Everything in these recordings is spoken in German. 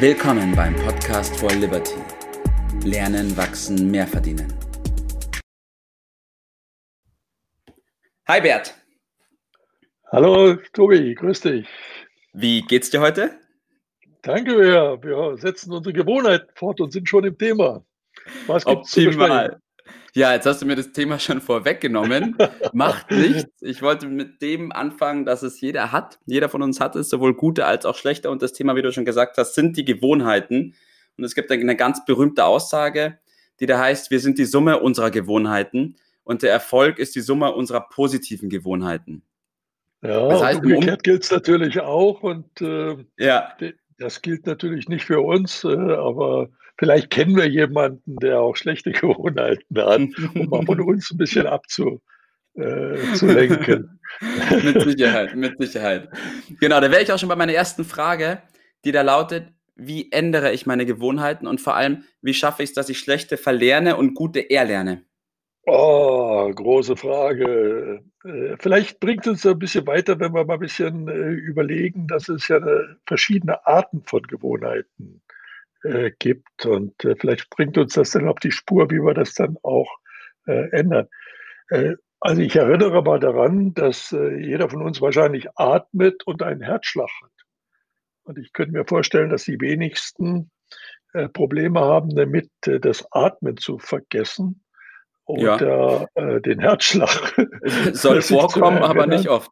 Willkommen beim Podcast for Liberty. Lernen, wachsen, mehr verdienen. Hi Bert. Hallo Tobi, grüß dich. Wie geht's dir heute? Danke, wir, wir setzen unsere Gewohnheit fort und sind schon im Thema. Was gibt's Optimal. Ja, jetzt hast du mir das Thema schon vorweggenommen. Macht nichts. Ich wollte mit dem anfangen, dass es jeder hat. Jeder von uns hat es, sowohl gute als auch schlechte. Und das Thema, wie du schon gesagt hast, sind die Gewohnheiten. Und es gibt eine ganz berühmte Aussage, die da heißt, wir sind die Summe unserer Gewohnheiten und der Erfolg ist die Summe unserer positiven Gewohnheiten. Ja, das heißt, umgekehrt gilt es natürlich auch und äh, ja. Das gilt natürlich nicht für uns, äh, aber vielleicht kennen wir jemanden, der auch schlechte Gewohnheiten hat, um mal von uns ein bisschen abzulenken. Äh, mit Sicherheit, mit Sicherheit. Genau, da wäre ich auch schon bei meiner ersten Frage, die da lautet, wie ändere ich meine Gewohnheiten und vor allem, wie schaffe ich es, dass ich schlechte verlerne und gute erlerne? Oh, große Frage. Äh, vielleicht bringt es uns ein bisschen weiter, wenn wir mal ein bisschen äh, überlegen, dass es ja verschiedene Arten von Gewohnheiten äh, gibt. Und äh, vielleicht bringt uns das dann auf die Spur, wie wir das dann auch äh, ändern. Äh, also ich erinnere mal daran, dass äh, jeder von uns wahrscheinlich atmet und einen Herzschlag hat. Und ich könnte mir vorstellen, dass die wenigsten äh, Probleme haben damit, das Atmen zu vergessen oder ja. den Herzschlag. Soll vorkommen, aber nicht oft.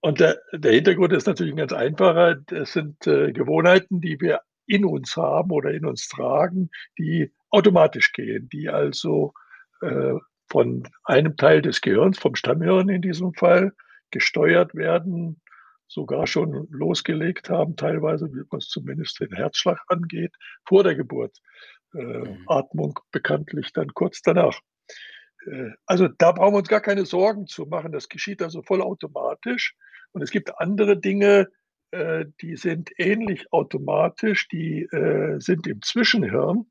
Und der, der, Hintergrund ist natürlich ein ganz einfacher. Das sind äh, Gewohnheiten, die wir in uns haben oder in uns tragen, die automatisch gehen, die also äh, von einem Teil des Gehirns, vom Stammhirn in diesem Fall, gesteuert werden, sogar schon losgelegt haben, teilweise, was zumindest den Herzschlag angeht, vor der Geburt. Äh, mhm. Atmung bekanntlich dann kurz danach. Äh, also da brauchen wir uns gar keine Sorgen zu machen. Das geschieht also vollautomatisch. Und es gibt andere Dinge, äh, die sind ähnlich automatisch, die äh, sind im Zwischenhirn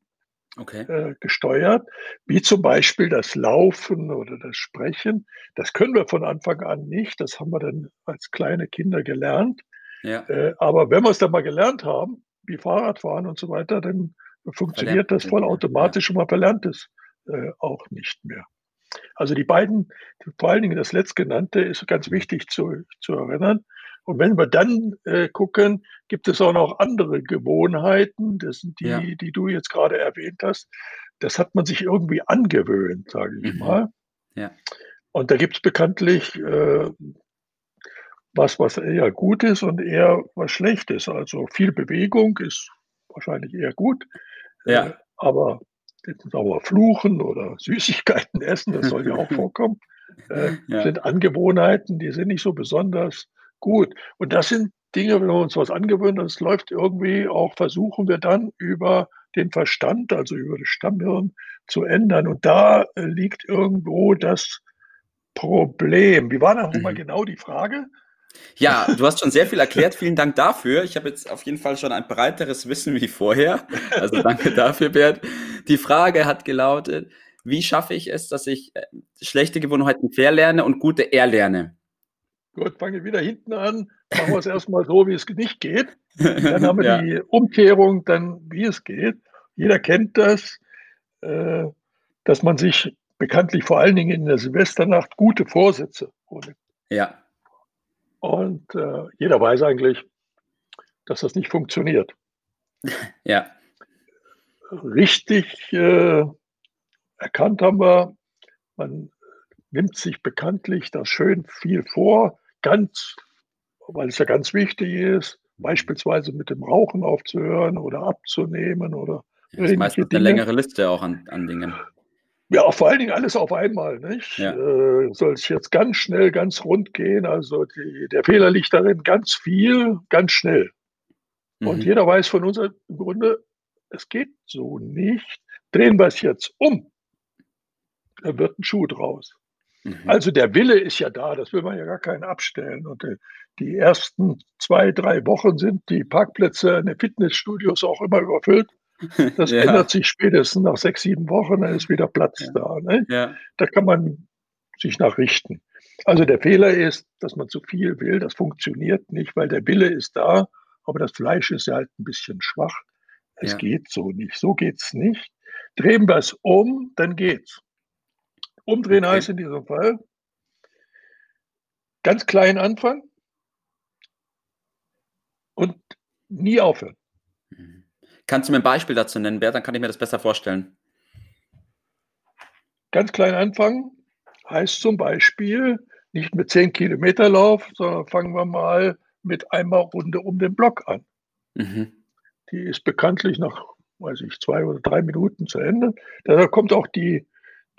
okay. äh, gesteuert, wie zum Beispiel das Laufen oder das Sprechen. Das können wir von Anfang an nicht, das haben wir dann als kleine Kinder gelernt. Ja. Äh, aber wenn wir es dann mal gelernt haben, wie Fahrradfahren und so weiter, dann funktioniert das vollautomatisch und man verlernt es äh, auch nicht mehr. Also die beiden, vor allen Dingen das letztgenannte, ist ganz wichtig zu, zu erinnern. Und wenn wir dann äh, gucken, gibt es auch noch andere Gewohnheiten, das sind die, ja. die du jetzt gerade erwähnt hast. Das hat man sich irgendwie angewöhnt, sage ich mhm. mal. Ja. Und da gibt es bekanntlich äh, was, was eher gut ist und eher was schlecht ist. Also viel Bewegung ist wahrscheinlich eher gut. Ja. Äh, aber sauer fluchen oder Süßigkeiten essen, das soll ja auch vorkommen, äh, ja. sind Angewohnheiten, die sind nicht so besonders gut. Und das sind Dinge, wenn wir uns was angewöhnen, das läuft irgendwie auch, versuchen wir dann über den Verstand, also über das Stammhirn zu ändern. Und da äh, liegt irgendwo das Problem. Wie war da nochmal mhm. genau die Frage? Ja, du hast schon sehr viel erklärt. Vielen Dank dafür. Ich habe jetzt auf jeden Fall schon ein breiteres Wissen wie vorher. Also danke dafür, Bert. Die Frage hat gelautet, wie schaffe ich es, dass ich äh, schlechte Gewohnheiten verlerne und gute erlerne? Gut, fange ich wieder hinten an. Machen wir es erstmal so, wie es nicht geht. Dann haben wir ja. die Umkehrung, dann wie es geht. Jeder kennt das, äh, dass man sich bekanntlich vor allen Dingen in der Silvesternacht gute Vorsätze holt. Ja. Und äh, jeder weiß eigentlich, dass das nicht funktioniert. Ja. Richtig äh, erkannt haben wir, man nimmt sich bekanntlich das schön viel vor, ganz, weil es ja ganz wichtig ist, beispielsweise mit dem Rauchen aufzuhören oder abzunehmen oder. Ja, das ist meistens eine längere Liste auch an, an Dingen. Ja, vor allen Dingen alles auf einmal. Nicht? Ja. Äh, soll es jetzt ganz schnell, ganz rund gehen. Also die, der Fehler liegt darin, ganz viel, ganz schnell. Mhm. Und jeder weiß von uns im Grunde, es geht so nicht. Drehen wir es jetzt um, da wird ein Schuh draus. Mhm. Also der Wille ist ja da, das will man ja gar keinen abstellen. Und äh, die ersten zwei, drei Wochen sind die Parkplätze in den Fitnessstudios auch immer überfüllt. Das ja. ändert sich spätestens nach sechs, sieben Wochen, dann ist wieder Platz ja. da. Ne? Ja. Da kann man sich nachrichten. Also der Fehler ist, dass man zu viel will. Das funktioniert nicht, weil der Wille ist da, aber das Fleisch ist ja halt ein bisschen schwach. Es geht so nicht. So geht's nicht. Drehen wir es um, dann geht's. Umdrehen okay. heißt in diesem Fall ganz klein anfangen und nie aufhören. Kannst du mir ein Beispiel dazu nennen, Bert? Dann kann ich mir das besser vorstellen. Ganz klein anfangen heißt zum Beispiel nicht mit 10 Kilometer Lauf, sondern fangen wir mal mit einmal Runde um den Block an. Mhm. Die ist bekanntlich nach, weiß ich, zwei oder drei Minuten zu Ende. Da kommt auch die,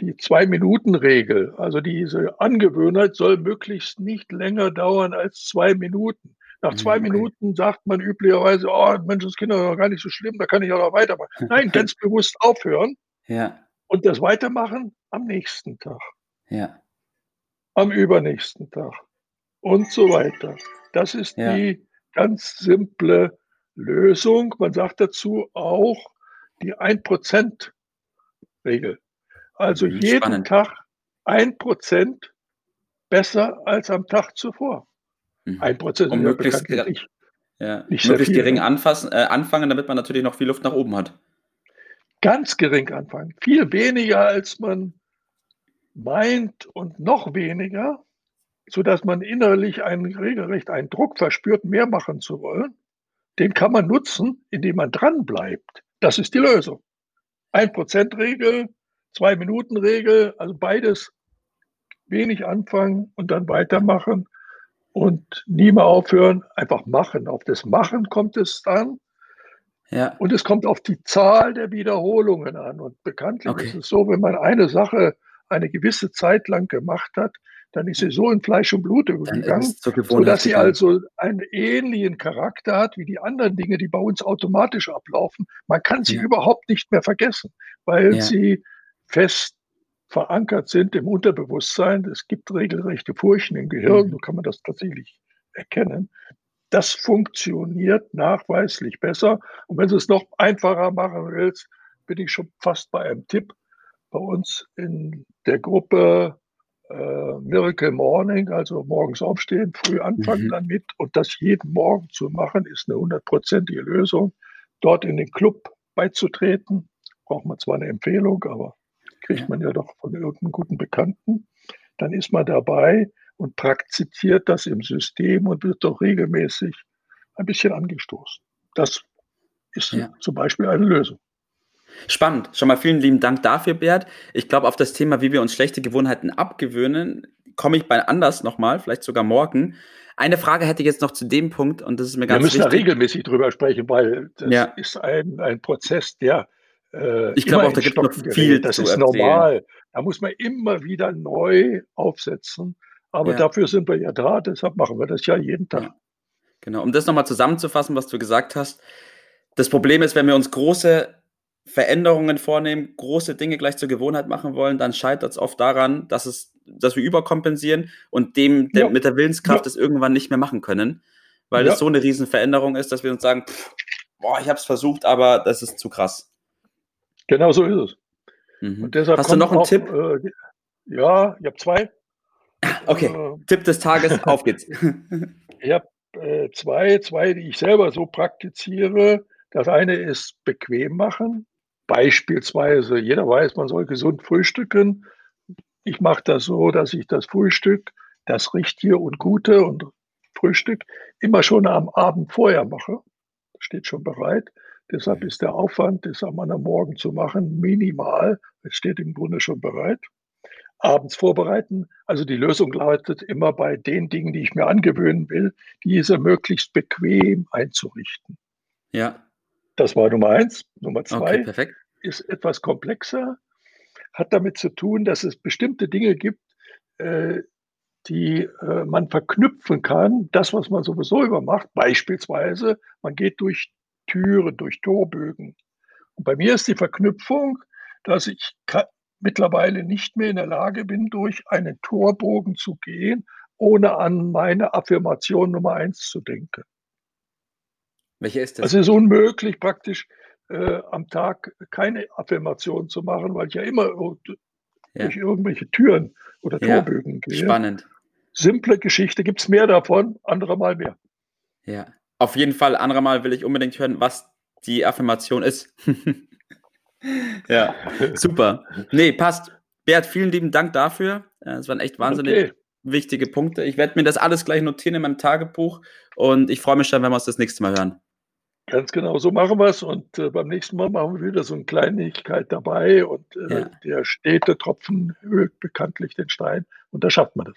die Zwei-Minuten-Regel. Also diese Angewöhnheit soll möglichst nicht länger dauern als zwei Minuten. Nach mhm, zwei okay. Minuten sagt man üblicherweise, oh, Menschenskinder ist doch gar nicht so schlimm, da kann ich auch noch weitermachen. Nein, ganz bewusst aufhören. Ja. Und das Weitermachen am nächsten Tag. Ja. Am übernächsten Tag. Und so weiter. Das ist ja. die ganz simple Lösung. Man sagt dazu auch die 1%-Regel. Also mhm, jeden Spannend. Tag 1% besser als am Tag zuvor. Mhm. Ein Prozent um möglichst, ja nicht, ja, nicht möglichst gering ne? anfassen, äh, anfangen, damit man natürlich noch viel Luft nach oben hat. Ganz gering anfangen. Viel weniger, als man meint und noch weniger, sodass man innerlich einen regelrecht einen Druck verspürt, mehr machen zu wollen. Den kann man nutzen, indem man dran bleibt. Das ist die Lösung. Ein Prozent Regel, zwei Minuten Regel, also beides wenig anfangen und dann weitermachen und nie mehr aufhören, einfach machen. Auf das Machen kommt es dann. Ja. Und es kommt auf die Zahl der Wiederholungen an. Und bekanntlich okay. ist es so, wenn man eine Sache eine gewisse Zeit lang gemacht hat, dann ist sie so in Fleisch und Blut übergegangen, sodass sie also einen ähnlichen Charakter hat wie die anderen Dinge, die bei uns automatisch ablaufen. Man kann sie ja. überhaupt nicht mehr vergessen, weil ja. sie fest verankert sind im Unterbewusstsein. Es gibt regelrechte Furchen im Gehirn, mhm. so kann man das tatsächlich erkennen. Das funktioniert nachweislich besser. Und wenn du es noch einfacher machen willst, bin ich schon fast bei einem Tipp. Bei uns in der Gruppe äh, Miracle Morning, also morgens aufstehen, früh anfangen mhm. damit und das jeden Morgen zu machen, ist eine hundertprozentige Lösung. Dort in den Club beizutreten, braucht man zwar eine Empfehlung, aber kriegt man ja doch von irgendeinem guten Bekannten. Dann ist man dabei und praktiziert das im System und wird doch regelmäßig ein bisschen angestoßen. Das ist ja. zum Beispiel eine Lösung. Spannend. Schon mal vielen lieben Dank dafür, Bert. Ich glaube, auf das Thema, wie wir uns schlechte Gewohnheiten abgewöhnen, komme ich bei anders nochmal, vielleicht sogar morgen. Eine Frage hätte ich jetzt noch zu dem Punkt und das ist mir ganz wichtig. Wir müssen wichtig. da regelmäßig drüber sprechen, weil das ja. ist ein, ein Prozess, der äh, ich glaube auch, da gibt es noch viel Das ist erzählen. normal. Da muss man immer wieder neu aufsetzen. Aber ja. dafür sind wir ja da, deshalb machen wir das ja jeden Tag. Ja. Genau, um das nochmal zusammenzufassen, was du gesagt hast. Das Problem ist, wenn wir uns große Veränderungen vornehmen, große Dinge gleich zur Gewohnheit machen wollen, dann scheitert es oft daran, dass, es, dass wir überkompensieren und dem ja. mit der Willenskraft es irgendwann nicht mehr machen können, weil es so eine Riesenveränderung ist, dass wir uns sagen, pff, boah, ich habe es versucht, aber das ist zu krass. Genau so ist es. Mhm. Hast du noch einen auch, Tipp? Äh, ja, ich habe zwei. Okay, äh, Tipp des Tages, auf geht's. ich habe äh, zwei, zwei, die ich selber so praktiziere. Das eine ist bequem machen. Beispielsweise, jeder weiß, man soll gesund frühstücken. Ich mache das so, dass ich das Frühstück, das Richtige und Gute und Frühstück immer schon am Abend vorher mache. Steht schon bereit. Deshalb ist der Aufwand, das am anderen Morgen zu machen, minimal. Es steht im Grunde schon bereit. Abends vorbereiten. Also die Lösung lautet immer bei den Dingen, die ich mir angewöhnen will, diese möglichst bequem einzurichten. Ja. Das war Nummer eins. Nummer zwei okay, ist etwas komplexer, hat damit zu tun, dass es bestimmte Dinge gibt, äh, die äh, man verknüpfen kann, das, was man sowieso immer macht. Beispielsweise, man geht durch Türen, durch Torbögen. Und bei mir ist die Verknüpfung, dass ich mittlerweile nicht mehr in der Lage bin, durch einen Torbogen zu gehen, ohne an meine Affirmation Nummer eins zu denken. Welche ist das? Es ist unmöglich, praktisch äh, am Tag keine Affirmation zu machen, weil ich ja immer ja. durch irgendwelche Türen oder Torbögen ja. gehe. Spannend. Simple Geschichte, gibt es mehr davon, andere mal mehr. Ja. Auf jeden Fall, anderer Mal will ich unbedingt hören, was die Affirmation ist. ja, super. Nee, passt. Bert, vielen lieben Dank dafür. Es waren echt wahnsinnig okay. wichtige Punkte. Ich werde mir das alles gleich notieren in meinem Tagebuch und ich freue mich schon, wenn wir uns das nächste Mal hören. Ganz genau, so machen wir es. Und äh, beim nächsten Mal machen wir wieder so eine Kleinigkeit dabei. Und äh, ja. der stete Tropfen höhlt bekanntlich den Stein. Und da schafft man das.